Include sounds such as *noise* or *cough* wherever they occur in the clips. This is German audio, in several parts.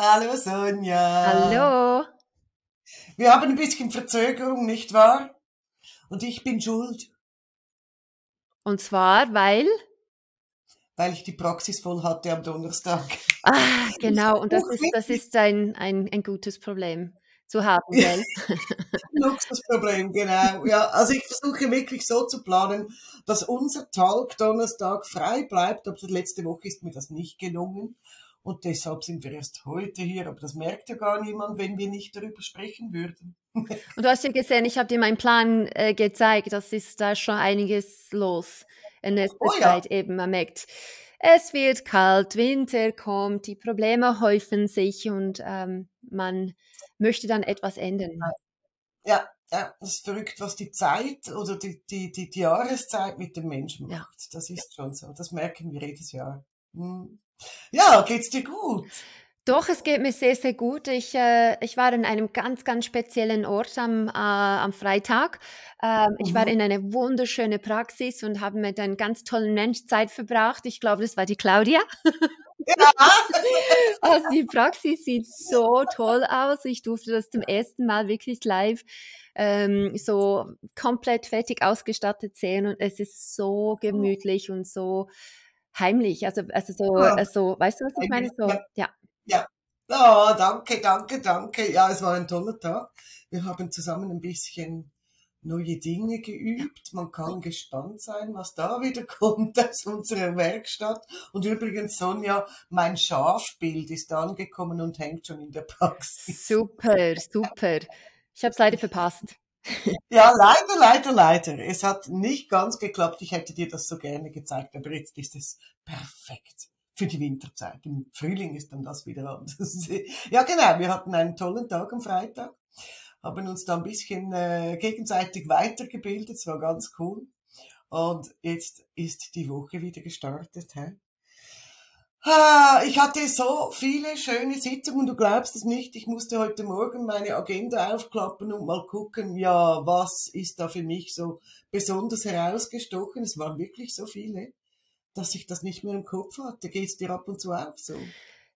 Hallo Sonja. Hallo. Wir haben ein bisschen Verzögerung, nicht wahr? Und ich bin schuld. Und zwar, weil? Weil ich die Praxis voll hatte am Donnerstag. Ah, genau. Und das ist, das ist ein, ein, ein gutes Problem zu haben, gell? Luxusproblem, genau. Ja, also ich versuche wirklich so zu planen, dass unser Talk Donnerstag frei bleibt. Aber letzte Woche ist mir das nicht gelungen. Und deshalb sind wir erst heute hier. Aber das merkt ja gar niemand, wenn wir nicht darüber sprechen würden. *laughs* Und du hast ja gesehen, ich habe dir meinen Plan äh, gezeigt. Das ist da schon einiges los in der oh, Zeit ja. eben. Man merkt, es wird kalt, Winter kommt, die Probleme häufen sich und ähm, man möchte dann etwas ändern. Ja, ja, das ist verrückt, was die Zeit oder die, die, die, die Jahreszeit mit dem Menschen macht. Ja. Das ist schon so. Das merken wir jedes Jahr. Hm. Ja, geht's dir gut? Doch, es geht mir sehr, sehr gut. Ich, äh, ich war in einem ganz, ganz speziellen Ort am, äh, am Freitag. Ähm, mhm. Ich war mhm. in einer wunderschönen Praxis und habe mit einem ganz tollen Mensch Zeit verbracht. Ich glaube, das war die Claudia. Ja. *laughs* also die Praxis sieht so toll aus. Ich durfte das zum ersten Mal wirklich live ähm, so komplett fertig ausgestattet sehen und es ist so oh. gemütlich und so heimlich. Also, also so, ja. also, weißt du, was ich meine? So, ja. Ja. Oh, danke, danke, danke. Ja, es war ein toller Tag. Wir haben zusammen ein bisschen neue Dinge geübt. Man kann gespannt sein, was da wieder *laughs* kommt aus unserer Werkstatt. Und übrigens, Sonja, mein Schafbild ist angekommen und hängt schon in der Praxis. Super, super. Ich habe es leider verpasst. Ja, leider, leider, leider. Es hat nicht ganz geklappt. Ich hätte dir das so gerne gezeigt, aber jetzt ist es perfekt für die Winterzeit. Im Frühling ist dann das wieder anders. *laughs* ja, genau. Wir hatten einen tollen Tag am Freitag, haben uns da ein bisschen äh, gegenseitig weitergebildet. Es war ganz cool. Und jetzt ist die Woche wieder gestartet. Hä? Ich hatte so viele schöne Sitzungen, du glaubst es nicht. Ich musste heute Morgen meine Agenda aufklappen und mal gucken, ja, was ist da für mich so besonders herausgestochen. Es waren wirklich so viele dass ich das nicht mehr im Kopf hatte. Geht es dir ab und zu auch so?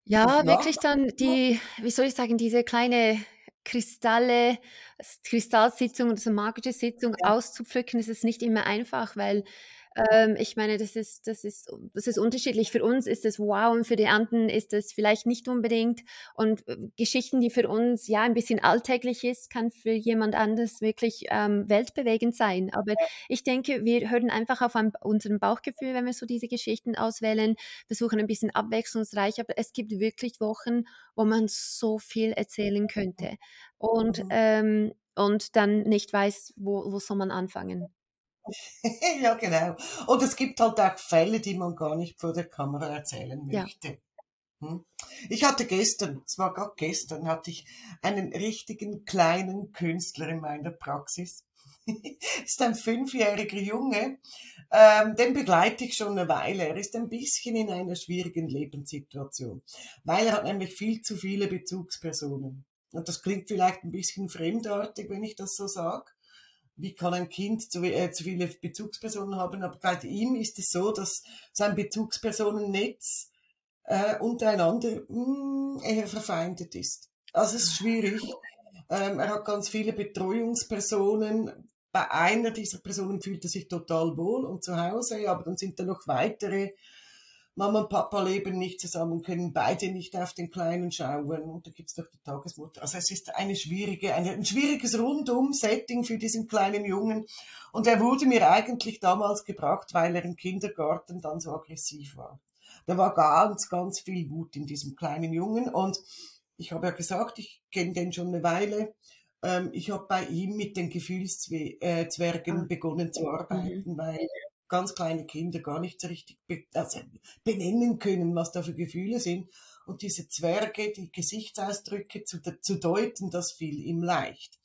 Ja, wirklich dann die, wie soll ich sagen, diese kleine Kristalle, Kristallsitzung oder so magische Sitzung ja. auszupflücken, ist es nicht immer einfach, weil ähm, ich meine, das ist, das, ist, das ist unterschiedlich. Für uns ist es wow und für die anderen ist es vielleicht nicht unbedingt. Und äh, Geschichten, die für uns ja ein bisschen alltäglich ist, kann für jemand anders wirklich ähm, weltbewegend sein. Aber ich denke, wir hören einfach auf ein, unserem Bauchgefühl, wenn wir so diese Geschichten auswählen, versuchen ein bisschen abwechslungsreich. Aber es gibt wirklich Wochen, wo man so viel erzählen könnte und, mhm. ähm, und dann nicht weiß, wo, wo soll man anfangen. *laughs* ja, genau. Und es gibt halt auch Fälle, die man gar nicht vor der Kamera erzählen möchte. Ja. Hm? Ich hatte gestern, es war gerade gestern, hatte ich einen richtigen kleinen Künstler in meiner Praxis. *laughs* ist ein fünfjähriger Junge, ähm, den begleite ich schon eine Weile. Er ist ein bisschen in einer schwierigen Lebenssituation, weil er hat nämlich viel zu viele Bezugspersonen. Und das klingt vielleicht ein bisschen fremdartig, wenn ich das so sage wie kann ein Kind zu, äh, zu viele Bezugspersonen haben, aber bei ihm ist es so, dass sein Bezugspersonennetz äh, untereinander mh, hm, eher verfeindet ist. Also es ist schwierig. Ähm, er hat ganz viele Betreuungspersonen. Bei einer dieser Personen fühlt er sich total wohl und zu Hause, aber dann sind da noch weitere Mama und Papa leben nicht zusammen, können beide nicht auf den Kleinen schauen und da gibt's doch die Tagesmutter. Also es ist eine schwierige, eine, ein schwieriges Rundum-Setting für diesen kleinen Jungen und er wurde mir eigentlich damals gebracht, weil er im Kindergarten dann so aggressiv war. Da war ganz, ganz viel Wut in diesem kleinen Jungen und ich habe ja gesagt, ich kenne den schon eine Weile. Ähm, ich habe bei ihm mit den Gefühlszwergen ah. begonnen zu arbeiten, mhm. weil ganz kleine Kinder gar nicht so richtig also benennen können, was da für Gefühle sind. Und diese Zwerge, die Gesichtsausdrücke zu, zu deuten, das fiel ihm leicht.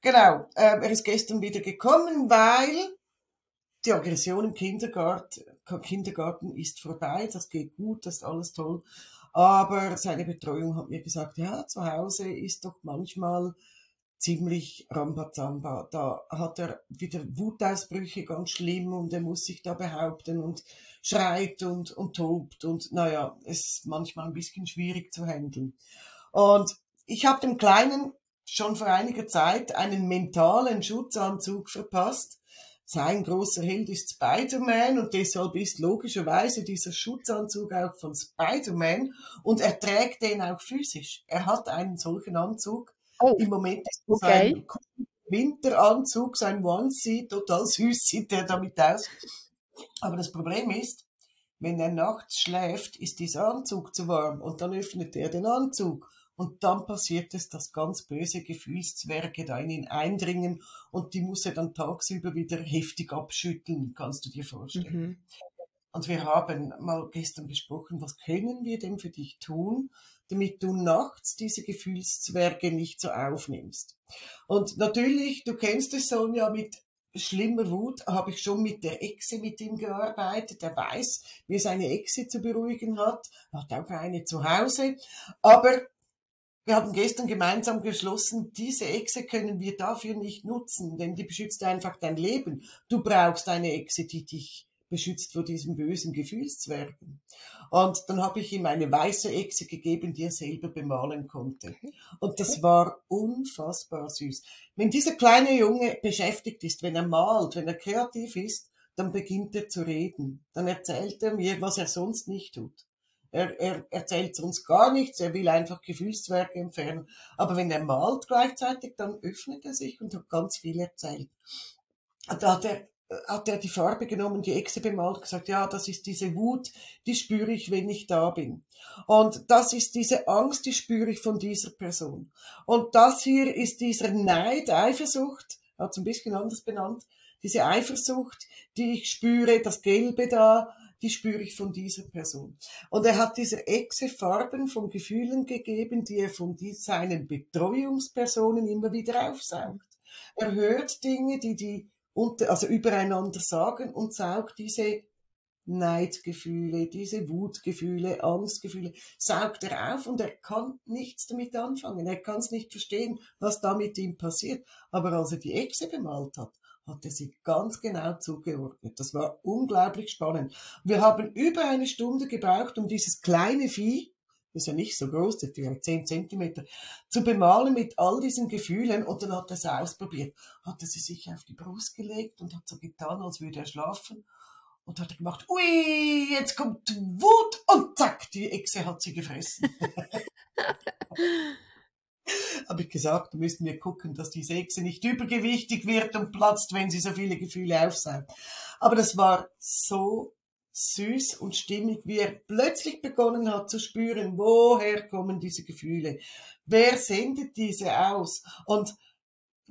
Genau, äh, er ist gestern wieder gekommen, weil die Aggression im Kindergarten, Kindergarten ist vorbei, das geht gut, das ist alles toll. Aber seine Betreuung hat mir gesagt, ja, zu Hause ist doch manchmal ziemlich Rambazamba. Da hat er wieder Wutausbrüche ganz schlimm und er muss sich da behaupten und schreit und, und tobt und naja, ist manchmal ein bisschen schwierig zu handeln. Und ich habe dem Kleinen schon vor einiger Zeit einen mentalen Schutzanzug verpasst. Sein großer Held ist Spider-Man und deshalb ist logischerweise dieser Schutzanzug auch von Spider-Man und er trägt den auch physisch. Er hat einen solchen Anzug. Oh, Im Moment ist okay. sein Winteranzug, sein Onesie, total süß *laughs* sieht er damit aus. Aber das Problem ist, wenn er nachts schläft, ist dieser Anzug zu warm und dann öffnet er den Anzug und dann passiert es, dass ganz böse Gefühlszwerge da in ihn eindringen und die muss er dann tagsüber wieder heftig abschütteln, kannst du dir vorstellen. Mhm. Und wir haben mal gestern gesprochen, was können wir denn für dich tun, damit du nachts diese Gefühlszwerge nicht so aufnimmst. Und natürlich, du kennst es, Sonja, mit schlimmer Wut habe ich schon mit der Echse mit ihm gearbeitet. Er weiß, wie es eine Echse zu beruhigen hat. Er hat auch eine zu Hause. Aber wir haben gestern gemeinsam geschlossen, diese Echse können wir dafür nicht nutzen, denn die beschützt einfach dein Leben. Du brauchst eine Echse, die dich beschützt vor diesen bösen Gefühlszwergen. Und dann habe ich ihm eine weiße Echse gegeben, die er selber bemalen konnte. Und das war unfassbar süß. Wenn dieser kleine Junge beschäftigt ist, wenn er malt, wenn er kreativ ist, dann beginnt er zu reden. Dann erzählt er mir, was er sonst nicht tut. Er, er erzählt uns gar nichts, er will einfach Gefühlswerke entfernen. Aber wenn er malt gleichzeitig, dann öffnet er sich und hat ganz viel erzählt. Da hat er, hat er die Farbe genommen, die Echse bemalt, gesagt, ja, das ist diese Wut, die spüre ich, wenn ich da bin. Und das ist diese Angst, die spüre ich von dieser Person. Und das hier ist dieser Neid, Eifersucht, hat es ein bisschen anders benannt, diese Eifersucht, die ich spüre, das Gelbe da, die spüre ich von dieser Person. Und er hat dieser Echse Farben von Gefühlen gegeben, die er von seinen Betreuungspersonen immer wieder aufsaugt. Er hört Dinge, die die unter, also übereinander sagen und saugt diese Neidgefühle, diese Wutgefühle, Angstgefühle, saugt er auf und er kann nichts damit anfangen. Er kann es nicht verstehen, was da mit ihm passiert. Aber als er die Echse bemalt hat, hat er sie ganz genau zugeordnet. Das war unglaublich spannend. Wir haben über eine Stunde gebraucht, um dieses kleine Vieh, ist ja nicht so groß, das ist vielleicht 10 Zentimeter, zu bemalen mit all diesen Gefühlen und dann hat er es ausprobiert. Hat er sie sich auf die Brust gelegt und hat so getan, als würde er schlafen und hat er gemacht, ui, jetzt kommt Wut und zack, die Echse hat sie gefressen. *laughs* *laughs* habe ich gesagt, da müssen wir gucken, dass die Echse nicht übergewichtig wird und platzt, wenn sie so viele Gefühle aufsaugt. Aber das war so süß und stimmig, wie er plötzlich begonnen hat zu spüren, woher kommen diese Gefühle? Wer sendet diese aus? Und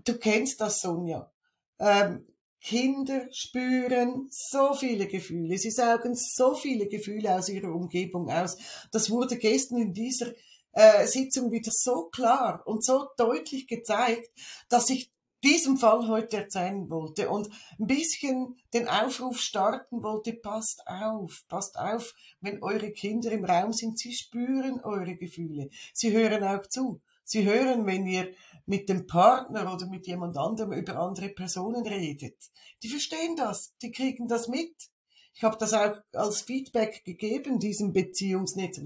du kennst das, Sonja. Ähm, Kinder spüren so viele Gefühle, sie saugen so viele Gefühle aus ihrer Umgebung aus. Das wurde gestern in dieser äh, Sitzung wieder so klar und so deutlich gezeigt, dass ich diesen Fall heute erzählen wollte und ein bisschen den Aufruf starten wollte, passt auf, passt auf, wenn eure Kinder im Raum sind, sie spüren eure Gefühle, sie hören auch zu, sie hören, wenn ihr mit dem Partner oder mit jemand anderem über andere Personen redet. Die verstehen das, die kriegen das mit. Ich habe das auch als Feedback gegeben, diesem Beziehungsnetz.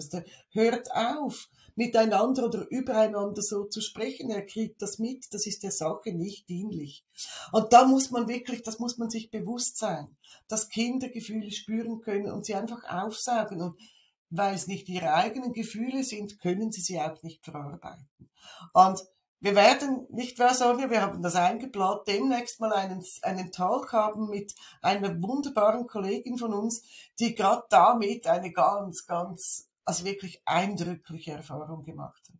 Hört auf, miteinander oder übereinander so zu sprechen. Er kriegt das mit, das ist der Sache nicht dienlich. Und da muss man wirklich, das muss man sich bewusst sein, dass Kinder Gefühle spüren können und sie einfach aufsaugen. Und weil es nicht ihre eigenen Gefühle sind, können sie sie auch nicht verarbeiten. Und wir werden, nicht wahr, Sonja, wir haben das eingeplant, demnächst mal einen, einen Talk haben mit einer wunderbaren Kollegin von uns, die gerade damit eine ganz, ganz also wirklich eindrückliche Erfahrung gemacht hat.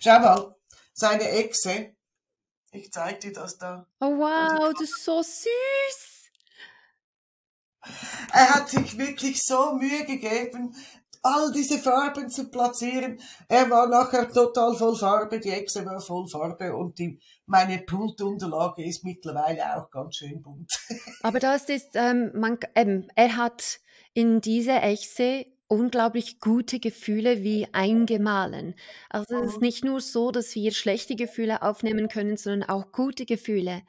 Schau mal, seine Echse, ich zeige dir das da. Oh wow, das ist so süß. Er hat sich wirklich so Mühe gegeben, all diese Farben zu platzieren. Er war nachher total voll Farbe, die Echse war voll Farbe und die, meine Pultunterlage ist mittlerweile auch ganz schön bunt. Aber das ist, ähm, man, ähm, er hat in dieser Echse unglaublich gute Gefühle wie eingemahlen. Also es ist Mhm. nicht nur so, dass wir schlechte Gefühle aufnehmen können, sondern auch gute Gefühle.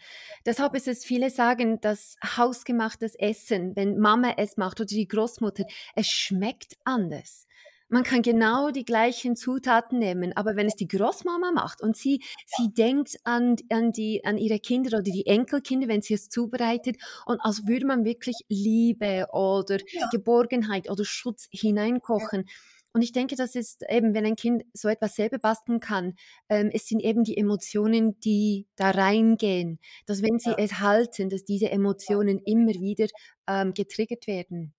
Deshalb ist es, viele sagen, dass hausgemachtes Essen, wenn Mama es macht oder die Großmutter, es schmeckt anders. Man kann genau die gleichen Zutaten nehmen, aber wenn es die Großmama macht und sie, sie denkt an, an, die, an ihre Kinder oder die Enkelkinder, wenn sie es zubereitet und als würde man wirklich Liebe oder Ja. Geborgenheit oder Schutz hineinkochen. Und ich denke, das ist eben, wenn ein Kind so etwas selber basteln kann, ähm, es sind eben die Emotionen, die da reingehen, dass wenn sie Ja. es halten, dass diese Emotionen immer wieder ähm, getriggert werden.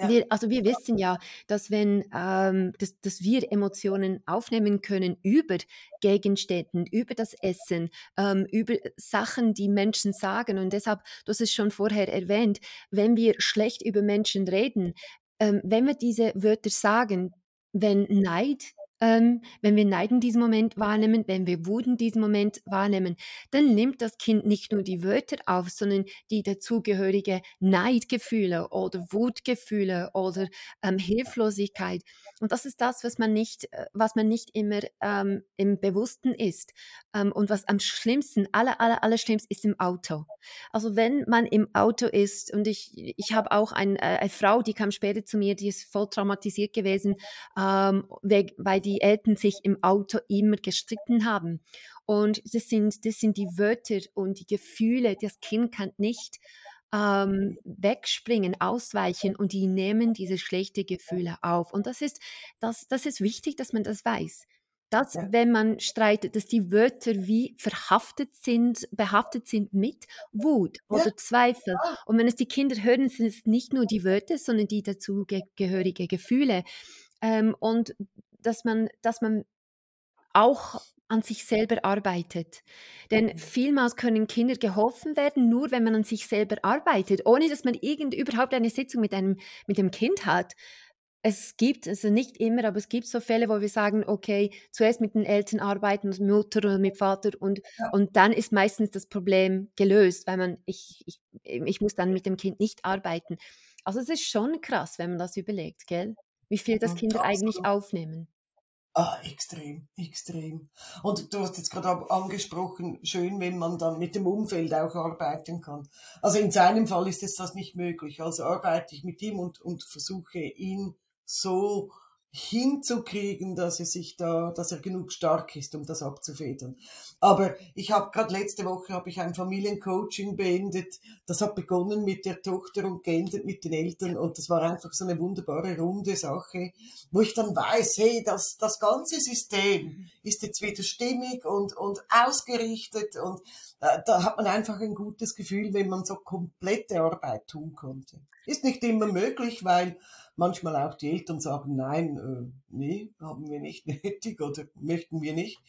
Ja. Wir, also wir wissen ja, dass wenn ähm, dass, dass wir Emotionen aufnehmen können über Gegenständen, über das Essen, ähm, über Sachen, die Menschen sagen. Und deshalb, hast es schon vorher erwähnt, wenn wir schlecht über Menschen reden, ähm, wenn wir diese Wörter sagen, wenn Neid, ähm, wenn wir Neid in diesem Moment wahrnehmen, wenn wir Wut in diesem Moment wahrnehmen, dann nimmt das Kind nicht nur die Wörter auf, sondern die dazugehörige Neidgefühle oder Wutgefühle oder ähm, Hilflosigkeit. Und das ist das, was man nicht, äh, was man nicht immer ähm, im Bewussten ist. Ähm, und was am schlimmsten, aller, aller, aller schlimmsten ist im Auto. Also wenn man im Auto ist, und ich, ich habe auch ein, äh, eine Frau, die kam später zu mir, die ist voll traumatisiert gewesen, ähm, weil die Eltern sich im Auto immer gestritten haben. Und das sind, das sind die Wörter und die Gefühle, das Kind kann nicht ähm, wegspringen, ausweichen und die nehmen diese schlechten Gefühle auf. Und das ist, das, das ist wichtig, dass man das weiß. Dass, Ja. wenn man streitet, dass die Wörter wie verhaftet sind, behaftet sind mit Wut Ja. oder Zweifel. Ah. Und wenn es die Kinder hören, sind es nicht nur die Wörter, sondern die dazugehörige Gefühle. Ähm, und dass man, dass man auch an sich selber arbeitet. Denn Mhm. vielmals können Kinder geholfen werden, nur wenn man an sich selber arbeitet, ohne dass man irgend überhaupt eine Sitzung mit einem mit dem Kind hat. Es gibt, also nicht immer, aber es gibt so Fälle, wo wir sagen, okay, zuerst mit den Eltern arbeiten, mit Mutter oder mit Vater und, Ja. und dann ist meistens das Problem gelöst, weil man, ich, ich, ich muss dann mit dem Kind nicht arbeiten. Also es ist schon krass, wenn man das überlegt, gell? Wie viel das. Kinder eigentlich aufnehmen. Ah, extrem, extrem. Und du hast jetzt gerade angesprochen, schön, wenn man dann mit dem Umfeld auch arbeiten kann. Also in seinem Fall ist es das nicht möglich. Also arbeite ich mit ihm und, und versuche ihn so hinzukriegen, dass er sich da, dass er genug stark ist, um das abzufedern. Aber ich habe gerade letzte Woche habe ich ein Familiencoaching beendet. Das hat begonnen mit der Tochter und geendet mit den Eltern und das war einfach so eine wunderbare runde Sache, wo ich dann weiß, hey, das das ganze System ist jetzt wieder stimmig und und ausgerichtet und äh, da hat man einfach ein gutes Gefühl, wenn man so komplette Arbeit tun konnte. Ist nicht immer möglich, weil manchmal auch die Eltern sagen, nein, äh, nee, haben wir nicht *laughs* nötig oder möchten wir nicht.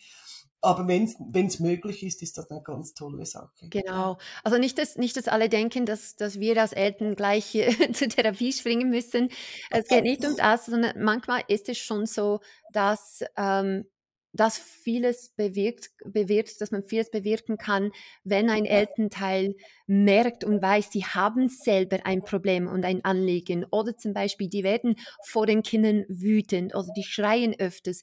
Aber wenn es möglich ist, ist das eine ganz tolle Sache. Genau. Also nicht, dass, nicht, dass alle denken, dass, dass wir als Eltern gleich *laughs* zur Therapie springen müssen. Es geht nicht um das, sondern manchmal ist es schon so, dass, ähm, dass vieles bewirkt, bewirkt, dass man vieles bewirken kann, wenn ein Elternteil merkt und weiß, sie haben selber ein Problem und ein Anliegen. Oder zum Beispiel, die werden vor den Kindern wütend oder die schreien öfters.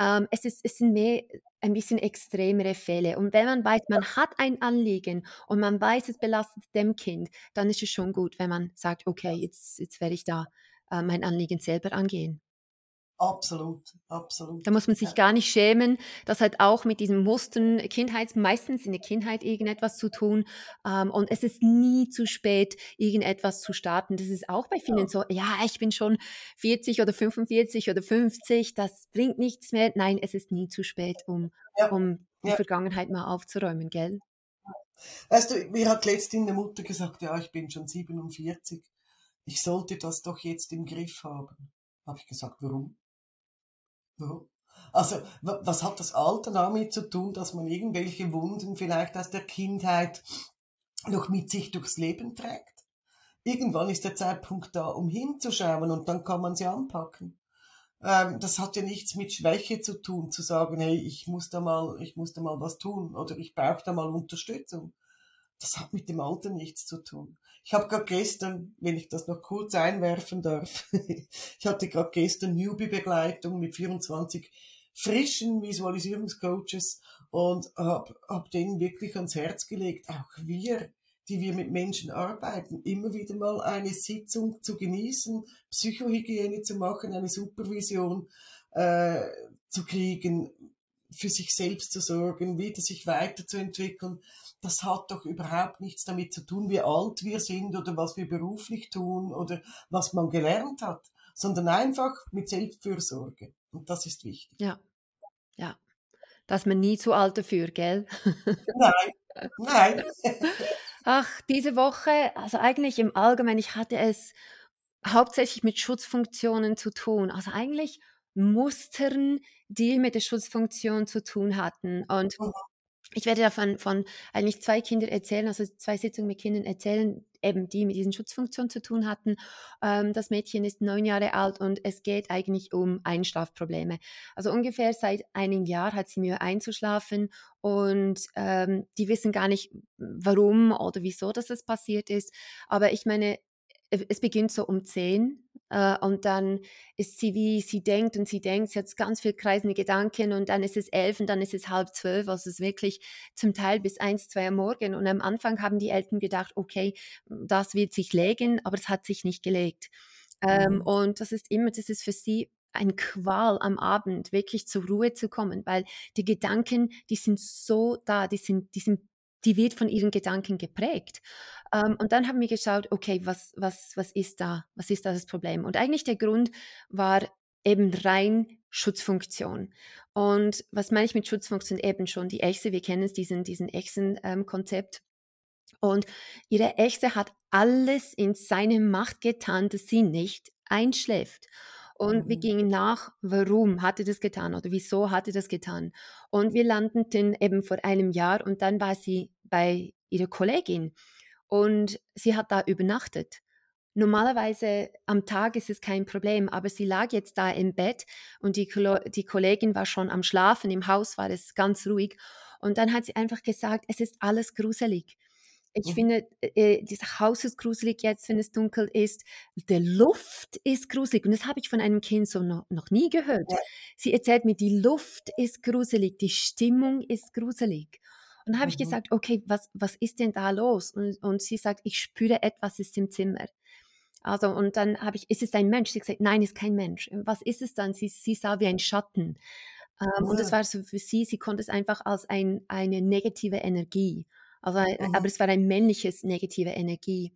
Ähm, es, ist, es sind mehr ein bisschen extremere Fälle. Und wenn man weiß, man hat ein Anliegen und man weiß, es belastet dem Kind, dann ist es schon gut, wenn man sagt, okay, jetzt, jetzt werde ich da äh, mein Anliegen selber angehen. Absolut, absolut. Da muss man sich Ja. gar nicht schämen. Das hat auch mit diesen Mustern Kindheits meistens in der Kindheit irgendetwas zu tun. Ähm, und es ist nie zu spät, irgendetwas zu starten. Das ist auch bei vielen so, ja, ich bin schon 40 oder 45 oder 50, das bringt nichts mehr. Nein, es ist nie zu spät, um, Ja. um die Ja. Vergangenheit mal aufzuräumen, gell? Weißt du, mir hat letztens eine Mutter gesagt, ja, ich bin schon 47. Ich sollte das doch jetzt im Griff haben. Habe ich gesagt, warum? Also, wa- was hat das Alter damit zu tun, dass man irgendwelche Wunden vielleicht aus der Kindheit noch mit sich durchs Leben trägt? Irgendwann ist der Zeitpunkt da, um hinzuschauen und dann kann man sie anpacken. Ähm, das hat ja nichts mit Schwäche zu tun, zu sagen, hey, ich muss da mal, ich muss da mal was tun oder ich brauche da mal Unterstützung. Das hat mit dem Alter nichts zu tun. Ich habe gerade gestern, wenn ich das noch kurz einwerfen darf, *laughs* ich hatte gerade gestern Newbie-Begleitung mit 24 frischen Visualisierungscoaches und habe hab denen wirklich ans Herz gelegt, auch wir, die wir mit Menschen arbeiten, immer wieder mal eine Sitzung zu genießen, Psychohygiene zu machen, eine Supervision äh, zu kriegen, für sich selbst zu sorgen, wieder sich weiterzuentwickeln. Das hat doch überhaupt nichts damit zu tun, wie alt wir sind oder was wir beruflich tun oder was man gelernt hat, sondern einfach mit Selbstfürsorge. Und das ist wichtig. Ja, ja. Dass man nie zu alt dafür, gell? Nein, nein. *laughs* Ach, diese Woche, also eigentlich im Allgemeinen, ich hatte es hauptsächlich mit Schutzfunktionen zu tun. Also eigentlich Mustern, die mit der Schutzfunktion zu tun hatten. Und ich werde davon von eigentlich zwei Kindern erzählen, also zwei Sitzungen mit Kindern erzählen, eben die mit diesen Schutzfunktionen zu tun hatten. Ähm, das Mädchen ist neun Jahre alt und es geht eigentlich um Einschlafprobleme. Also ungefähr seit einem Jahr hat sie Mühe einzuschlafen und ähm, die wissen gar nicht, warum oder wieso dass das passiert ist. Aber ich meine, es beginnt so um zehn äh, und dann ist sie wie, sie denkt und sie denkt, sie hat ganz viel kreisende Gedanken und dann ist es elf und dann ist es halb zwölf, also es ist wirklich zum Teil bis eins, zwei am Morgen. Und am Anfang haben die Eltern gedacht, okay, das wird sich legen, aber es hat sich nicht gelegt. Ähm, mhm. und das ist immer, das ist für sie ein Qual am Abend, wirklich zur Ruhe zu kommen, weil die Gedanken, die sind so da, die sind, die sind die wird von ihren Gedanken geprägt. Ähm, und dann haben wir geschaut, okay, was, was, was ist da? Was ist da das Problem? Und eigentlich der Grund war eben rein Schutzfunktion. Und was meine ich mit Schutzfunktion? Eben schon die Echse, wir kennen es, diesen, diesen Echsen-Konzept. Ähm, und ihre Echse hat alles in seine Macht getan, dass sie nicht einschläft. Und mhm. wir gingen nach, warum hat er das getan oder wieso hat er das getan. Und wir landeten eben vor einem Jahr und dann war sie bei ihrer Kollegin und sie hat da übernachtet. Normalerweise am Tag ist es kein Problem, aber sie lag jetzt da im Bett und die, die Kollegin war schon am Schlafen, im Haus war es ganz ruhig. Und dann hat sie einfach gesagt, es ist alles gruselig. Ich mhm. finde, äh, dieses Haus ist gruselig jetzt, wenn es dunkel ist. Der Luft ist gruselig. Und das habe ich von einem Kind so noch, noch nie gehört. Ja. Sie erzählt mir, die Luft ist gruselig, die Stimmung ist gruselig. Und dann habe mhm. ich gesagt, okay, was, was ist denn da los? Und, und sie sagt, ich spüre etwas ist im Zimmer. Also, und dann habe ich, ist es ein Mensch? Sie sagt, nein, ist kein Mensch. Was ist es dann? Sie, sie sah wie ein Schatten. Ähm, ja. Und das war so für sie, sie konnte es einfach als ein, eine negative Energie. Also, mhm. aber es war ein männliches negative Energie.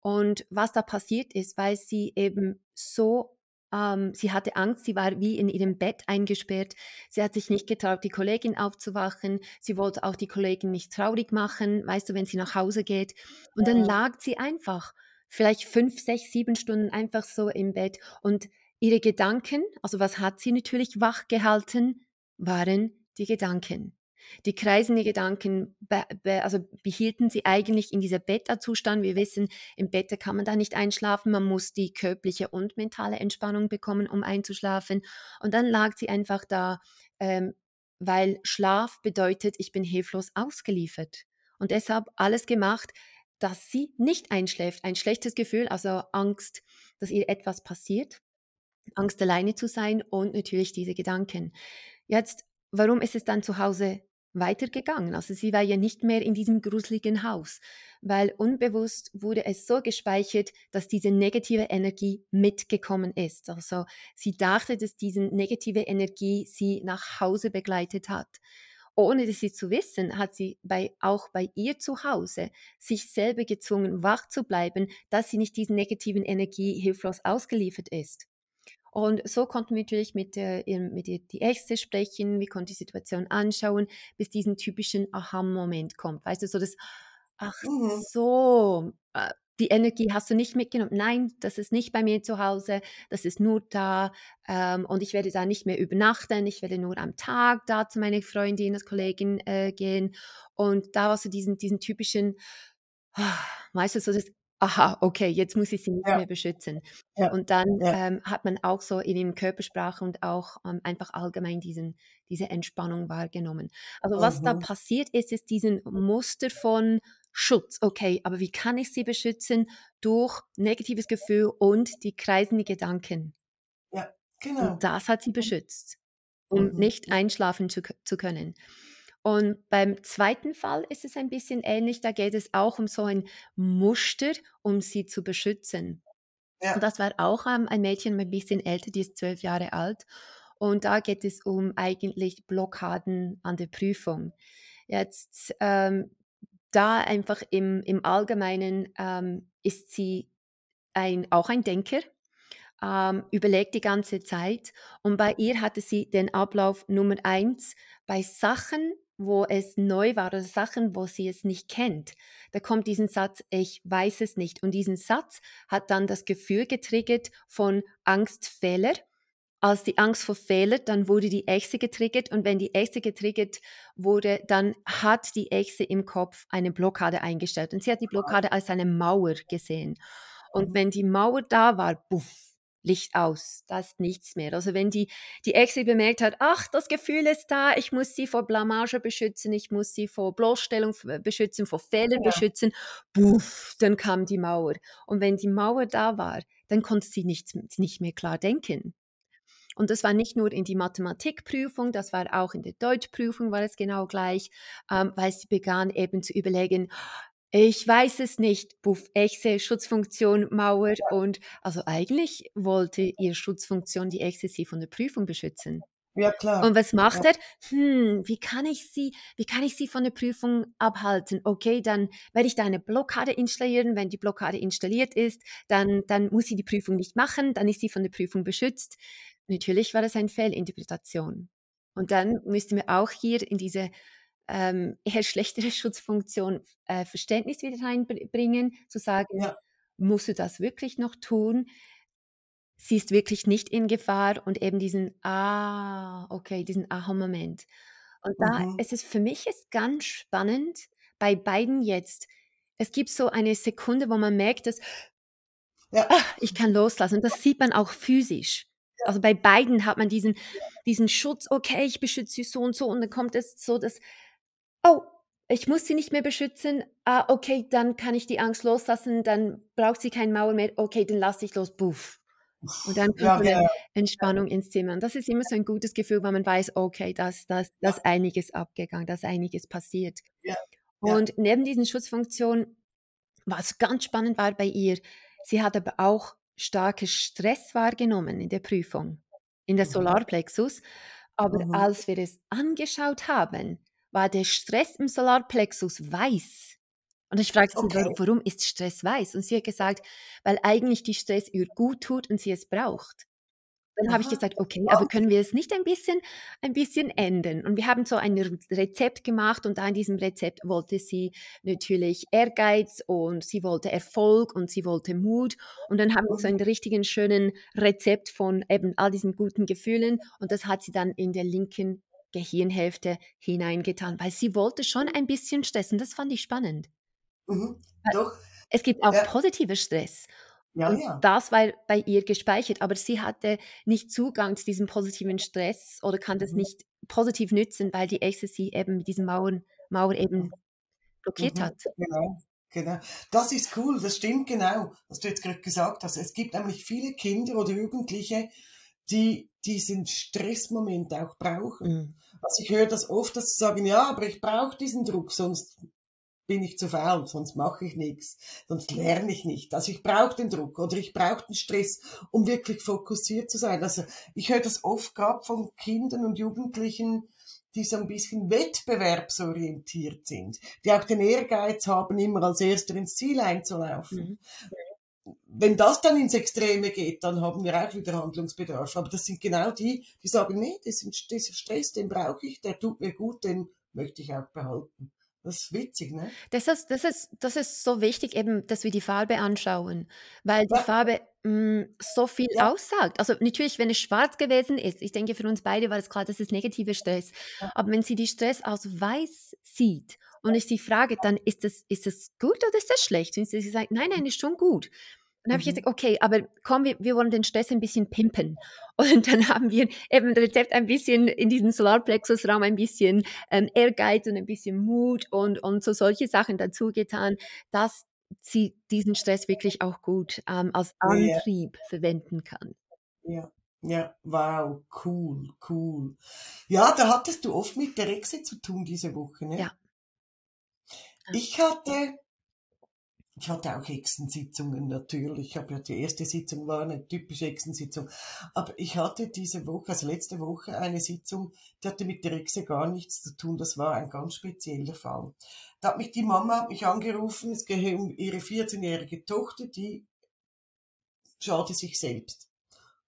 Und was da passiert ist, weil sie eben so ähm, sie hatte Angst, sie war wie in ihrem Bett eingesperrt. Sie hat sich nicht getraut, die Kollegin aufzuwachen. Sie wollte auch die Kollegin nicht traurig machen, weißt du, wenn sie nach Hause geht. Und dann lag sie einfach, vielleicht fünf, sechs, sieben Stunden einfach so im Bett. Und ihre Gedanken, also was hat sie natürlich wach gehalten, waren die Gedanken. Die kreisenden Gedanken be, be, also behielten sie eigentlich in dieser Beta-Zustand. Wir wissen, im Beta kann man da nicht einschlafen. Man muss die körperliche und mentale Entspannung bekommen, um einzuschlafen. Und dann lag sie einfach da, ähm, weil Schlaf bedeutet, ich bin hilflos ausgeliefert. Und deshalb alles gemacht, dass sie nicht einschläft. Ein schlechtes Gefühl, also Angst, dass ihr etwas passiert. Angst alleine zu sein und natürlich diese Gedanken. Jetzt, warum ist es dann zu Hause weitergegangen. Also sie war ja nicht mehr in diesem gruseligen Haus, weil unbewusst wurde es so gespeichert, dass diese negative Energie mitgekommen ist. Also sie dachte, dass diese negative Energie sie nach Hause begleitet hat. Ohne dass sie zu wissen, hat sie bei, auch bei ihr zu Hause sich selber gezwungen, wach zu bleiben, dass sie nicht diesen negativen Energie hilflos ausgeliefert ist. Und so konnten wir natürlich mit, der, mit der, die Ärzte sprechen, wir konnten die Situation anschauen, bis diesen typischen Aha-Moment kommt. Weißt du, so das, ach mhm. so, äh, die Energie hast du nicht mitgenommen. Nein, das ist nicht bei mir zu Hause, das ist nur da ähm, und ich werde da nicht mehr übernachten, ich werde nur am Tag da zu meiner Freundin, als Kollegin äh, gehen. Und da war so diesen, diesen typischen, weißt du, so das aha, okay, jetzt muss ich sie nicht ja. mehr beschützen. Ja. Und dann ja. ähm, hat man auch so in den Körpersprache und auch ähm, einfach allgemein diesen, diese Entspannung wahrgenommen. Also was mhm. da passiert ist, ist diesen Muster von Schutz. Okay, aber wie kann ich sie beschützen? Durch negatives Gefühl und die kreisenden Gedanken. Ja, genau. Und das hat sie beschützt, um mhm. nicht einschlafen zu, zu können. Und beim zweiten Fall ist es ein bisschen ähnlich. Da geht es auch um so ein Muster, um sie zu beschützen. Ja. Und das war auch ähm, ein Mädchen ein bisschen älter, die ist zwölf Jahre alt. Und da geht es um eigentlich Blockaden an der Prüfung. Jetzt ähm, da einfach im, im Allgemeinen ähm, ist sie ein, auch ein Denker, ähm, überlegt die ganze Zeit. Und bei ihr hatte sie den Ablauf Nummer eins bei Sachen, wo es neu war oder Sachen, wo sie es nicht kennt. Da kommt diesen Satz, ich weiß es nicht. Und diesen Satz hat dann das Gefühl getriggert von Angstfehler. Als die Angst vor Fehler, dann wurde die Echse getriggert und wenn die Echse getriggert wurde, dann hat die Echse im Kopf eine Blockade eingestellt und sie hat die Blockade als eine Mauer gesehen. Und mhm. wenn die Mauer da war, buff, Licht aus, da ist nichts mehr. Also wenn die, die Exe bemerkt hat, ach, das Gefühl ist da, ich muss sie vor Blamage beschützen, ich muss sie vor Bloßstellung beschützen, vor Fehlern ja. beschützen, buff, dann kam die Mauer. Und wenn die Mauer da war, dann konnte sie nicht, nicht mehr klar denken. Und das war nicht nur in die Mathematikprüfung, das war auch in der Deutschprüfung, war es genau gleich, ähm, weil sie begann eben zu überlegen, ich weiß es nicht. Buff, Echse, Schutzfunktion, Mauer und also eigentlich wollte ihr Schutzfunktion die Echse sie von der Prüfung beschützen. Ja, klar. Und was macht er? Hm, wie kann ich sie, wie kann ich sie von der Prüfung abhalten? Okay, dann werde ich da eine Blockade installieren. Wenn die Blockade installiert ist, dann, dann muss sie die Prüfung nicht machen, dann ist sie von der Prüfung beschützt. Natürlich war das eine Fehlinterpretation. Und dann müssten wir auch hier in diese ähm, eher schlechtere *laughs* Schutzfunktion äh, Verständnis wieder reinbringen, zu sagen, ja. musst du das wirklich noch tun? Sie ist wirklich nicht in Gefahr und eben diesen, ah, okay, diesen Aha-Moment. Und da mhm. ist es für mich ist ganz spannend bei beiden jetzt. Es gibt so eine Sekunde, wo man merkt, dass ja. ach, ich kann loslassen. Und das sieht man auch physisch. Also bei beiden hat man diesen, diesen Schutz, okay, ich beschütze sie so und so. Und dann kommt es so, dass ich muss sie nicht mehr beschützen. Ah, okay, dann kann ich die Angst loslassen, dann braucht sie keinen Mauer mehr. Okay, dann lasse ich los. Buff. Und dann kommt ja, eine ja. Entspannung ins Zimmer. Und das ist immer so ein gutes Gefühl, weil man weiß, okay, das, das, das ja. einiges abgegangen, das einiges passiert. Und neben diesen Schutzfunktionen, was ganz spannend war bei ihr, sie hat aber auch starke Stress wahrgenommen in der Prüfung, in der mhm. Solarplexus. Aber mhm. als wir es angeschaut haben, war der Stress im Solarplexus weiß. Und ich fragte okay. sie, warum ist Stress weiß? Und sie hat gesagt, weil eigentlich die Stress ihr gut tut und sie es braucht. Dann habe ich gesagt, okay, aber können wir es nicht ein bisschen, ein bisschen ändern? Und wir haben so ein Rezept gemacht und da in diesem Rezept wollte sie natürlich Ehrgeiz und sie wollte Erfolg und sie wollte Mut. Und dann haben wir so mhm. einen richtigen schönen Rezept von eben all diesen guten Gefühlen und das hat sie dann in der linken Gehirnhälfte hineingetan, weil sie wollte schon ein bisschen stressen. Das fand ich spannend. Mhm, doch. Es gibt auch ja. positive Stress. Ja, ja. das war bei ihr gespeichert, aber sie hatte nicht Zugang zu diesem positiven Stress oder kann das mhm. nicht positiv nützen, weil die Ecstasy eben mit diesen Mauern, Mauer eben blockiert mhm. hat. Genau. Genau. Das ist cool, das stimmt genau, was du jetzt gerade gesagt hast. Es gibt nämlich viele Kinder oder Jugendliche, die diesen Stressmoment auch brauchen. Mhm. Also ich höre das oft, dass sie sagen, ja, aber ich brauche diesen Druck, sonst bin ich zu faul, sonst mache ich nichts, sonst lerne ich nicht. Also ich brauche den Druck oder ich brauche den Stress, um wirklich fokussiert zu sein. Also ich höre das oft gerade von Kindern und Jugendlichen, die so ein bisschen wettbewerbsorientiert sind, die auch den Ehrgeiz haben, immer als Erster ins Ziel einzulaufen. Mhm wenn das dann ins Extreme geht, dann haben wir auch wieder Handlungsbedarf. Aber das sind genau die, die sagen, nee, diesen, diesen Stress, den brauche ich, der tut mir gut, den möchte ich auch behalten. Das ist witzig, ne? Das ist, das ist, das ist so wichtig, eben, dass wir die Farbe anschauen, weil die ja. Farbe mh, mm, so viel ja. aussagt. Also natürlich, wenn es schwarz gewesen ist, ich denke, für uns beide war es klar, das ist negative Stress. Ja. Aber wenn sie die Stress aus weiß sieht und ich sie frage, dann ist das, ist das gut oder ist das schlecht? Und sie sagt, nein, nein, ist schon gut dann habe ich gesagt, mhm. okay, aber komm, wir, wir wollen den Stress ein bisschen pimpen. *laughs* Und dann haben wir eben das Rezept ein bisschen in diesen Solarplexus-Raum ein bisschen ähm, Ehrgeiz und ein bisschen Mut und, und so solche Sachen dazu getan, dass sie diesen Stress wirklich auch gut ähm, als Antrieb ja. verwenden kann. Ja. Ja, wow, cool, cool. Ja, da hattest du oft mit der Rexe zu tun diese Woche, ne? Ja. Ich hatte ich hatte auch Hexensitzungen natürlich. Ich habe ja die erste Sitzung war eine typische Hexensitzung. Aber ich hatte diese Woche, also letzte Woche, eine Sitzung, die hatte mit der Hexe gar nichts zu tun. Das war ein ganz spezieller Fall. Da hat mich die Mama hat mich angerufen, es gehe um ihre 14-jährige Tochter, die schade sich selbst.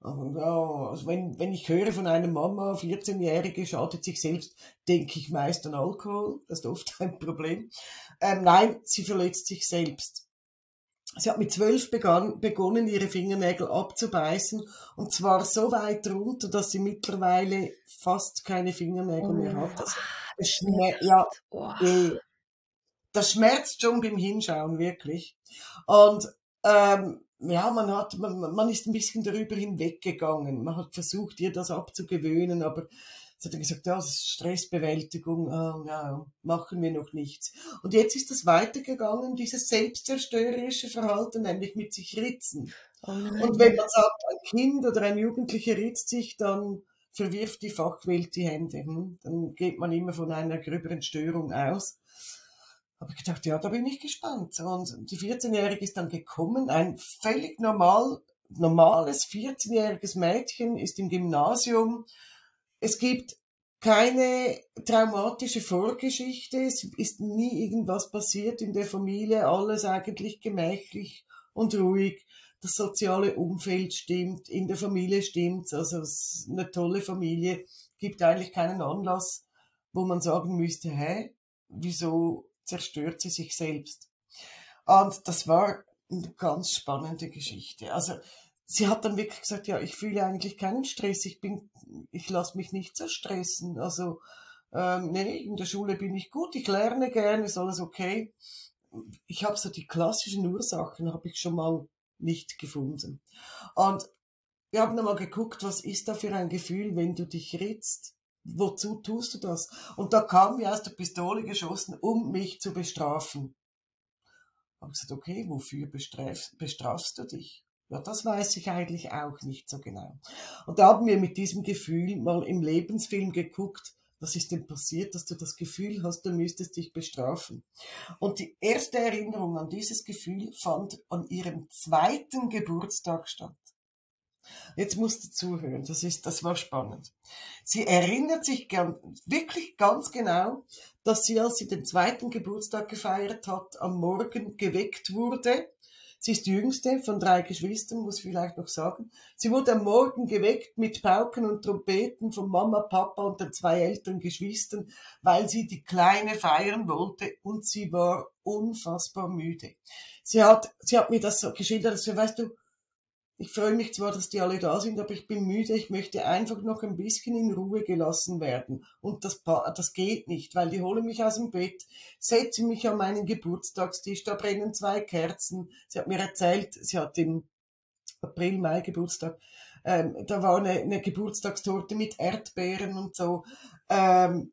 Ja, also wenn, wenn ich höre von einer Mama, 14-Jährige schadet sich selbst, denke ich meist an Alkohol. Das ist oft *laughs* ein Problem. Ähm, nein, sie verletzt sich selbst. Sie hat mit zwölf begann, begonnen, ihre Fingernägel abzubeißen und zwar so weit runter, dass sie mittlerweile fast keine Fingernägel oh, mehr hat. Das, das, ja, oh. das schmerzt schon beim Hinschauen, wirklich. Und ähm, ja, man hat, man, man ist ein bisschen darüber hinweggegangen. Man hat versucht, ihr das abzugewöhnen, aber sie hat gesagt, ja, das ist Stressbewältigung, oh, ja, machen wir noch nichts. Und jetzt ist das weitergegangen, dieses selbstzerstörerische Verhalten, nämlich mit sich ritzen. Oh und wenn man sagt, ein Kind oder ein Jugendlicher ritzt sich, dann verwirft die Fachwelt die Hände. Hm? Dann geht man immer von einer gröberen Störung aus habe ich gedacht, ja, da bin ich gespannt. Und die 14-Jährige ist dann gekommen, ein völlig normal, normales 14-jähriges Mädchen ist im Gymnasium. Es gibt keine traumatische Vorgeschichte, es ist nie irgendwas passiert in der Familie, alles eigentlich gemächlich und ruhig. Das soziale Umfeld stimmt, in der Familie stimmt, also es ist eine tolle Familie, gibt eigentlich keinen Anlass, wo man sagen müsste, hä, wieso zerstört sie sich selbst. Und das war eine ganz spannende Geschichte. Also sie hat dann wirklich gesagt, ja, ich fühle eigentlich keinen Stress, ich bin, ich lasse mich nicht zerstressen. Also ähm, nee, in der Schule bin ich gut, ich lerne gerne, ist alles okay. Ich habe so die klassischen Ursachen habe ich schon mal nicht gefunden. Und wir haben dann mal geguckt, was ist da für ein Gefühl, wenn du dich ritzt wozu tust du das? Und da kam wie aus der Pistole geschossen, um mich zu bestrafen. Ich habe gesagt, okay, wofür bestrafst du dich? Ja, das weiß ich eigentlich auch nicht so genau. Und da haben wir mit diesem Gefühl mal im Lebensfilm geguckt, was ist denn passiert, dass du das Gefühl hast, du müsstest dich bestrafen. Und die erste Erinnerung an dieses Gefühl fand an ihrem zweiten Geburtstag statt. Jetzt musst du zuhören, das ist, das war spannend. Sie erinnert sich gern, wirklich ganz genau, dass sie, als sie den zweiten Geburtstag gefeiert hat, am Morgen geweckt wurde. Sie ist die jüngste von drei Geschwistern, muss ich vielleicht noch sagen. Sie wurde am Morgen geweckt mit Pauken und Trompeten von Mama, Papa und den zwei älteren Geschwistern, weil sie die Kleine feiern wollte und sie war unfassbar müde. Sie hat, sie hat mir das so geschildert, dass, weißt du, ich freue mich zwar, dass die alle da sind, aber ich bin müde. Ich möchte einfach noch ein bisschen in Ruhe gelassen werden. Und das, das geht nicht, weil die holen mich aus dem Bett, setzen mich an meinen Geburtstagstisch, da brennen zwei Kerzen. Sie hat mir erzählt, sie hat im April, Mai Geburtstag, ähm, da war eine, eine Geburtstagstorte mit Erdbeeren und so. Ähm,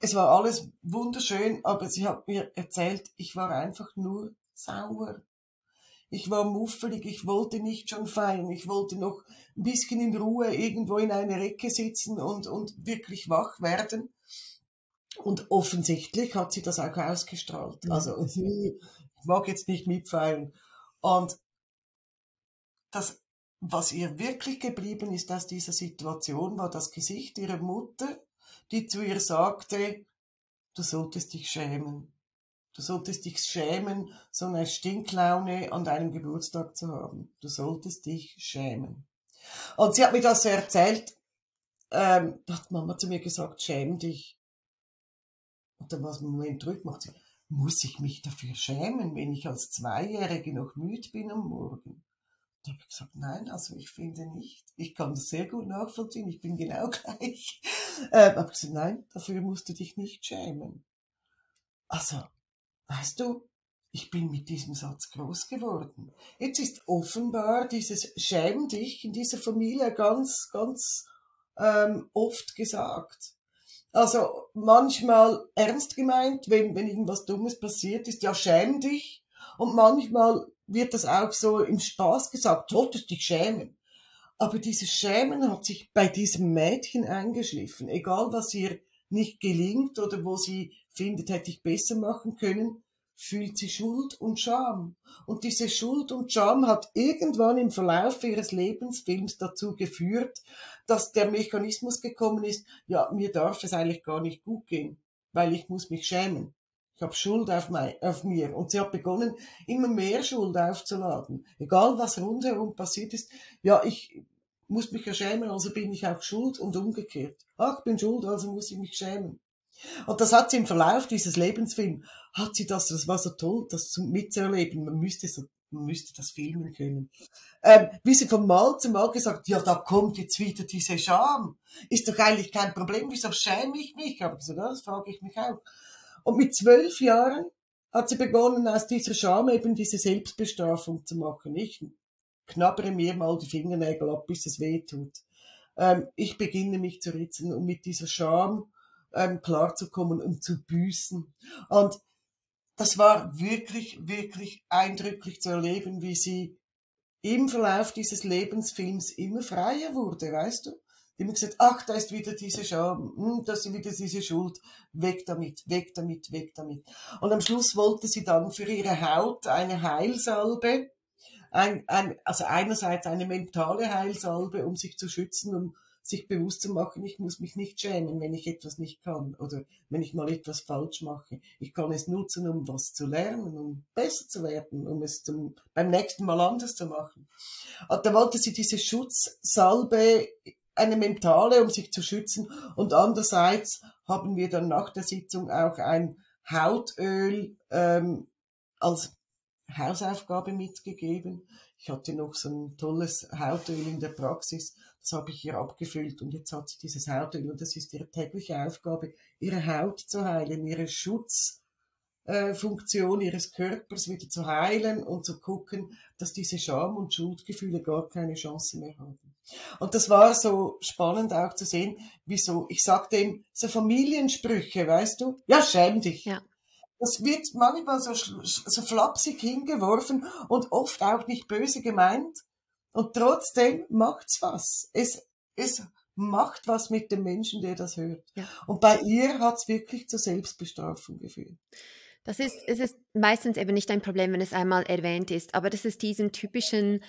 es war alles wunderschön, aber sie hat mir erzählt, ich war einfach nur sauer. Ich war muffelig, ich wollte nicht schon feiern, ich wollte noch ein bisschen in Ruhe irgendwo in einer Ecke sitzen und, und wirklich wach werden. Und offensichtlich hat sie das auch ausgestrahlt. Also *laughs* ich mag jetzt nicht mitfeiern. Und das, was ihr wirklich geblieben ist aus dieser Situation, war das Gesicht ihrer Mutter, die zu ihr sagte, du solltest dich schämen. Du solltest dich schämen, so eine Stinklaune an deinem Geburtstag zu haben. Du solltest dich schämen. Und sie hat mir das so erzählt. Ähm, da hat Mama zu mir gesagt, schäm dich. Und dann war es einen Moment ruhig gemacht. Sie, muss ich mich dafür schämen, wenn ich als Zweijährige noch müde bin am Morgen? Da habe ich gesagt, nein, also ich finde nicht. Ich kann das sehr gut nachvollziehen, ich bin genau *laughs* gleich. Ähm, habe gesagt, nein, dafür musst du dich nicht schämen. Also, Weißt du, ich bin mit diesem Satz groß geworden. Jetzt ist offenbar dieses Schäm dich in dieser Familie ganz, ganz ähm, oft gesagt. Also manchmal ernst gemeint, wenn, wenn irgendwas Dummes passiert ist, ja, schäm dich. Und manchmal wird das auch so im Spaß gesagt, solltest dich schämen. Aber dieses Schämen hat sich bei diesem Mädchen eingeschliffen. Egal was ihr nicht gelingt oder wo sie findet, hätte ich besser machen können, fühlt sie Schuld und Scham. Und diese Schuld und Scham hat irgendwann im Verlauf ihres Lebensfilms dazu geführt, dass der Mechanismus gekommen ist, ja, mir darf es eigentlich gar nicht gut gehen, weil ich muss mich schämen. Ich habe Schuld auf, mein, auf mir. Und sie hat begonnen, immer mehr Schuld aufzuladen. Egal was rundherum passiert ist. Ja, ich muss mich ja schämen, also bin ich auch schuld und umgekehrt. Ach, ich bin schuld, also muss ich mich schämen. Und das hat sie im Verlauf dieses Lebensfilms, hat sie das, das war so toll, das mitzuerleben. Man müsste so, man müsste das filmen können. Ähm, wie sie von Mal zu Mal gesagt, ja, da kommt jetzt wieder diese Scham. Ist doch eigentlich kein Problem, wieso schäme ich mich? Aber ja, das frage ich mich auch. Und mit zwölf Jahren hat sie begonnen, aus dieser Scham eben diese Selbstbestrafung zu machen. Ich knabbere mir mal die Fingernägel ab, bis es weh tut. Ähm, ich beginne mich zu ritzen und mit dieser Scham ähm, klarzukommen und zu büßen. Und das war wirklich, wirklich eindrücklich zu erleben, wie sie im Verlauf dieses Lebensfilms immer freier wurde, weißt du? Die haben gesagt, ach, da ist wieder diese Scham, hm, da ist wieder diese Schuld, weg damit, weg damit, weg damit. Und am Schluss wollte sie dann für ihre Haut eine Heilsalbe, ein, ein, also einerseits eine mentale Heilsalbe, um sich zu schützen, um sich bewusst zu machen, ich muss mich nicht schämen, wenn ich etwas nicht kann oder wenn ich mal etwas falsch mache. Ich kann es nutzen, um was zu lernen, um besser zu werden, um es zum, beim nächsten Mal anders zu machen. Und da wollte sie diese Schutzsalbe, eine mentale, um sich zu schützen. Und andererseits haben wir dann nach der Sitzung auch ein Hautöl ähm, als Hausaufgabe mitgegeben. Ich hatte noch so ein tolles Hautöl in der Praxis, das habe ich ihr abgefüllt und jetzt hat sie dieses Hautöl und das ist ihre tägliche Aufgabe, ihre Haut zu heilen, ihre Schutzfunktion äh, ihres Körpers wieder zu heilen und zu gucken, dass diese Scham- und Schuldgefühle gar keine Chance mehr haben. Und das war so spannend auch zu sehen, wieso, ich sag dem, so Familiensprüche, weißt du, ja, schäm dich. Ja. Das wird manchmal so, so flapsig hingeworfen und oft auch nicht böse gemeint. Und trotzdem macht's was. Es, es macht was mit dem Menschen, der das hört. Ja. Und bei ihr hat's wirklich zur Selbstbestrafung geführt. Das ist, es ist meistens eben nicht ein Problem, wenn es einmal erwähnt ist, aber das ist diesen typischen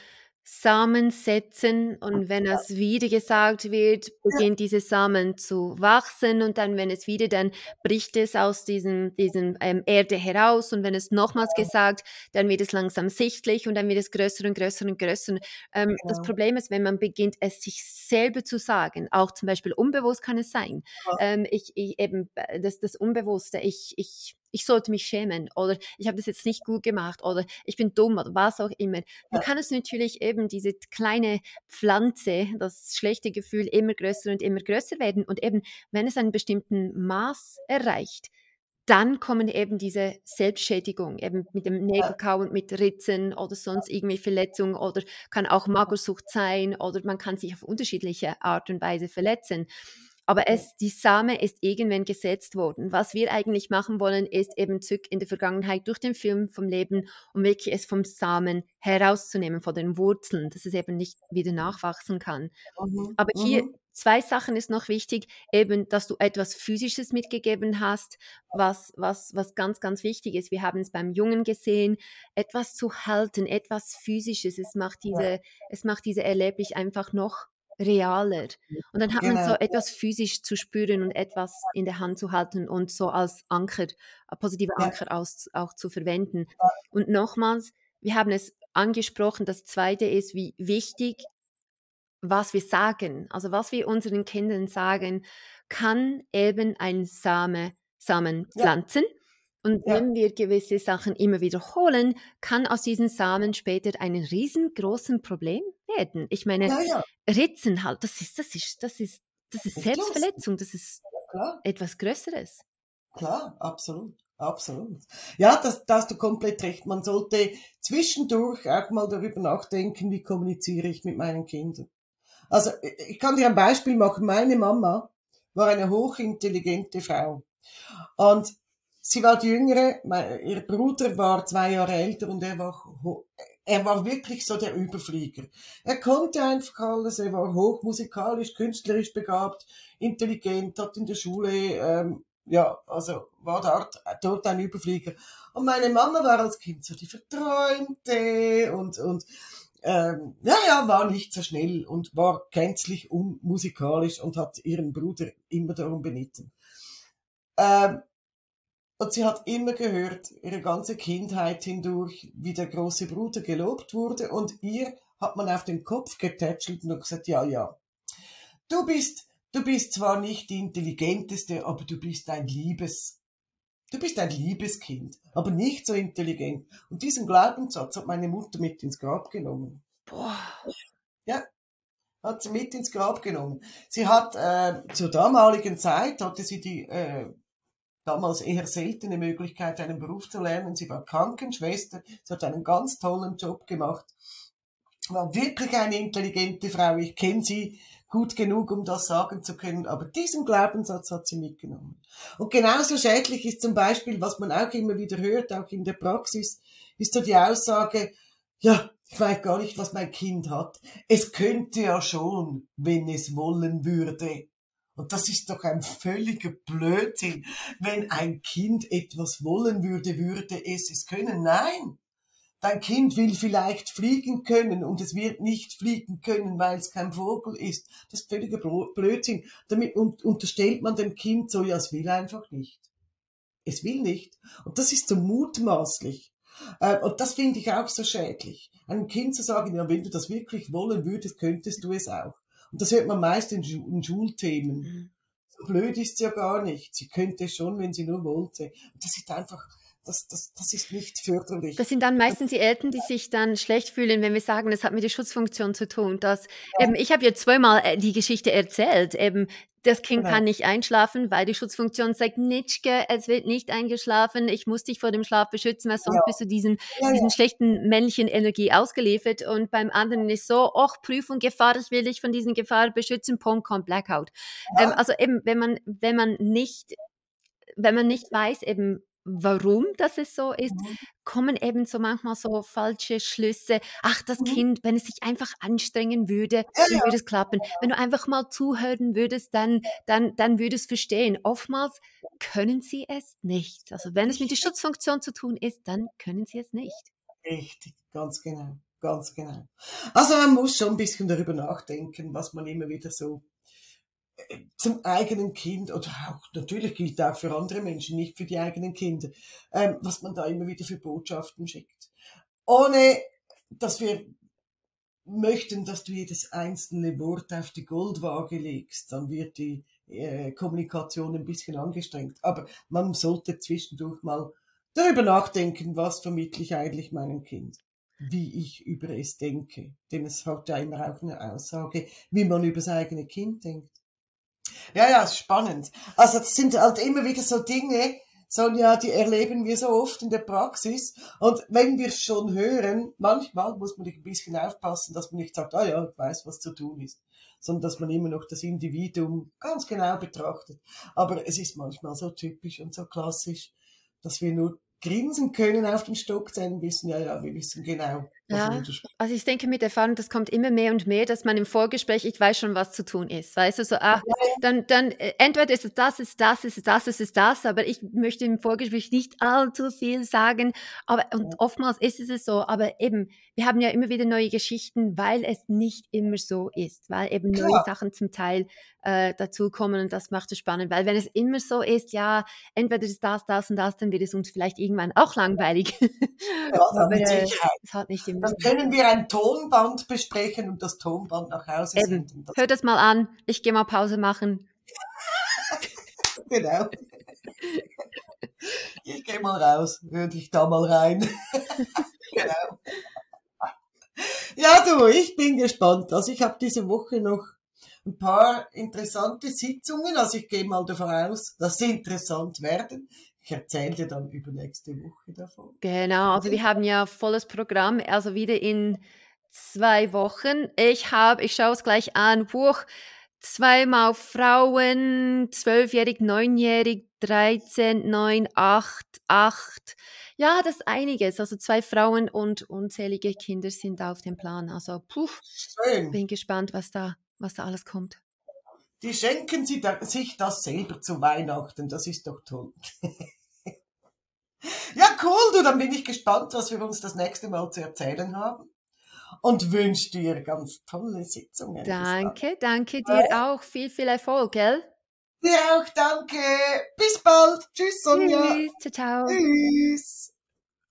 Samen setzen und wenn es wieder gesagt wird, beginnt diese Samen zu wachsen und dann, wenn es wieder, dann bricht es aus diesem, diesem ähm, Erde heraus und wenn es nochmals gesagt, dann wird es langsam sichtlich und dann wird es größer und größer und größer. Ähm, Das genau. Problem ist, wenn man beginnt, es sich selber zu sagen, auch zum Beispiel unbewusst kann es sein, ähm, ich, ich eben, äh, das, das Unbewusste, ich, ich ich sollte mich schämen oder ich habe das jetzt nicht gut gemacht oder ich bin dumm oder was auch immer. Dann kann es natürlich eben diese kleine Pflanze, das schlechte Gefühl immer größer und immer größer werden und eben, wenn es einen bestimmten Maß erreicht, dann kommen eben diese Selbstschädigung, eben mit dem Nägelkauen, mit Ritzen oder sonst irgendwie Verletzungen oder kann auch Magersucht sein oder man kann sich auf unterschiedliche Art und Weise verletzen. Aber es, die Same ist irgendwann gesetzt worden. Was wir eigentlich machen wollen, ist eben zurück in der Vergangenheit durch den Film vom Leben, um wirklich es vom Samen herauszunehmen, von den Wurzeln, dass es eben nicht wieder nachwachsen kann. Mhm. Aber hier mhm. zwei Sachen ist noch wichtig, eben, dass du etwas Physisches mitgegeben hast, was, was, was ganz, ganz wichtig ist. Wir haben es beim Jungen gesehen, etwas zu halten, etwas Physisches. Es macht diese, es macht diese Erlebnis einfach noch realer. Und dann hat genau. man so etwas physisch zu spüren und etwas in der Hand zu halten und so als Anker, äh, positive Anker ja. aus, auch zu verwenden. Und nochmals, wir haben es angesprochen, das zweite ist, wie wichtig, was wir sagen, also was wir unseren Kindern sagen, kann eben ein Same, Samen pflanzen. Ja. Und ja. wenn wir gewisse Sachen immer wiederholen, kann aus diesen Samen später ein riesengroßes Problem werden. Ich meine, ja, ja. Ritzen halt, das ist, das ist, das ist, das ist Selbstverletzung, das ist etwas Größeres. Klar, absolut, Absolut. Ja, das, da hast du komplett recht. Man sollte zwischendurch auch mal darüber nachdenken, wie kommuniziere ich mit meinen Kindern. Also ich kann dir ein Beispiel machen. Meine Mama war eine hochintelligente Frau. Und sie war die jüngere, ihr Bruder war zwei Jahre älter und er war, er war wirklich so der Überflieger. Er konnte einfach alles, er war hochmusikalisch, künstlerisch begabt, intelligent, hat in der Schule ähm, ja, also war dort, dort ein Überflieger. Und meine Mama war als Kind so die Verträumte und, und ähm, ja, ja, war nicht so schnell und war gänzlich unmusikalisch und hat ihren Bruder immer darum benitten. Ähm, und sie hat immer gehört, ihre ganze Kindheit hindurch, wie der große Bruder gelobt wurde und ihr hat man auf den Kopf getätschelt und gesagt, ja, ja, du bist Du bist zwar nicht die intelligenteste, aber du bist ein liebes, du bist ein liebes Kind, aber nicht so intelligent. Und diesen Glaubenssatz hat meine Mutter mit ins Grab genommen. Boah. Ja, hat sie mit ins Grab genommen. Sie hat äh, zur damaligen Zeit hatte sie die äh, damals eher seltene Möglichkeit, einen Beruf zu lernen. Sie war Krankenschwester, sie hat einen ganz tollen Job gemacht, war wirklich eine intelligente Frau. Ich kenne sie gut genug, um das sagen zu können. Aber diesen Glaubenssatz hat sie mitgenommen. Und genauso schädlich ist zum Beispiel, was man auch immer wieder hört, auch in der Praxis, ist so die Aussage, ja, ich weiß gar nicht, was mein Kind hat. Es könnte ja schon, wenn es wollen würde. Und das ist doch ein völliger Blödsinn. Wenn ein Kind etwas wollen würde, würde es es können. Nein. Dein Kind will vielleicht fliegen können und es wird nicht fliegen können, weil es kein Vogel ist. Das ist völliger Blödsinn. Damit unterstellt man dem Kind so, ja, es will einfach nicht. Es will nicht. Und das ist so mutmaßlich. Äh, und das finde ich auch so schädlich. Einem Kind zu sagen, ja, wenn du das wirklich wollen würdest, könntest du es auch. Und das hört man meist in, in Schulthemen. Mhm. So blöd ist sie ja gar nicht. Sie könnte es schon, wenn sie nur wollte. Und das ist einfach, das, das, das ist nicht förderlich. Das sind dann meistens die Eltern, die sich dann schlecht fühlen, wenn wir sagen, das hat mit der Schutzfunktion zu tun. Dass, ja. eben, ich habe ja zweimal äh, die Geschichte erzählt. Eben, das Kind genau. kann nicht einschlafen, weil die Schutzfunktion sagt, Nitschke, es wird nicht eingeschlafen, ich muss dich vor dem Schlaf beschützen, weil sonst ja. bist du diesen, ja, diesen schlechten männlichen Energie ausgeliefert. Und beim anderen ist so, ach, Prüfung, Gefahr, ich will dich von diesen Gefahren beschützen, Pom, kommt Blackout. Ähm, also eben, wenn man, wenn man nicht wenn man nicht weiß, eben warum das es so ist, mhm. kommen eben so manchmal so falsche Schlüsse. Ach, das mhm. Kind, wenn es sich einfach anstrengen würde, dann würde es klappen. Wenn du einfach mal zuhören würdest, dann, dann, dann würde es verstehen. Oftmals können sie es nicht. Also wenn es mit der Schutzfunktion zu tun ist, dann können sie es nicht. Richtig, ganz genau, ganz genau. Also man muss schon ein bisschen darüber nachdenken, was man immer wieder so zum eigenen Kind oder auch natürlich gilt auch für andere Menschen, nicht für die eigenen Kinder, ähm, was man da immer wieder für Botschaften schickt. Ohne dass wir möchten, dass du jedes einzelne Wort auf die Goldwaage legst, dann wird die äh, Kommunikation ein bisschen angestrengt. Aber man sollte zwischendurch mal darüber nachdenken, was vermittle ich eigentlich meinem Kind, wie ich über es denke. Denn es hat ja immer auch eine Aussage, wie man über das eigene Kind denkt. Ja, ja, spannend. Also das sind halt immer wieder so Dinge, Sonja, die erleben wir so oft in der Praxis. Und wenn wir es schon hören, manchmal muss man ein bisschen aufpassen, dass man nicht sagt, ah ja, ich weiß, was zu tun ist, sondern dass man immer noch das Individuum ganz genau betrachtet. Aber es ist manchmal so typisch und so klassisch, dass wir nur grinsen können auf den Stockzähnen, wissen ja, ja, wir wissen genau, ja, also ich denke mit Erfahrung, das kommt immer mehr und mehr, dass man im Vorgespräch, ich weiß schon, was zu tun ist. Weißt du, so, ach, dann, dann äh, entweder ist es das, ist das, ist das, ist es das, aber ich möchte im Vorgespräch nicht allzu viel sagen. Aber und oftmals ist es so, aber eben, wir haben ja immer wieder neue Geschichten, weil es nicht immer so ist, weil eben Klar. neue Sachen zum Teil äh, dazukommen und das macht es spannend. Weil wenn es immer so ist, ja, entweder ist das, das und das, dann wird es uns vielleicht irgendwann auch langweilig. Ja, *laughs* aber äh, es hat nicht immer dann können wir ein Tonband besprechen und das Tonband nach Hause Eben. senden. Hör das mal an. Ich gehe mal Pause machen. *laughs* genau. Ich gehe mal raus, würde ich da mal rein. *laughs* genau. Ja, du, ich bin gespannt. Also ich habe diese Woche noch ein paar interessante Sitzungen. Also ich gehe mal davon aus, dass sie interessant werden. Ich erzähle dir dann übernächste Woche davon. Genau, also wir haben ja volles Programm, also wieder in zwei Wochen. Ich habe, ich schaue es gleich an, Buch zweimal Frauen, zwölfjährig, neunjährig, 13, 9, 8, 8. Ja, das ist einiges. Also zwei Frauen und unzählige Kinder sind auf dem Plan. Also, puh, Schön. bin gespannt, was da, was da alles kommt. Die schenken sich das selber zu Weihnachten. Das ist doch toll. *laughs* ja, cool, du, dann bin ich gespannt, was wir uns das nächste Mal zu erzählen haben und wünsche dir ganz tolle Sitzungen. Danke, danke dir ja. auch. Viel, viel Erfolg, gell? Dir auch, danke. Bis bald. Tschüss, Sonja. Tschüss, ciao, ciao. Tschüss.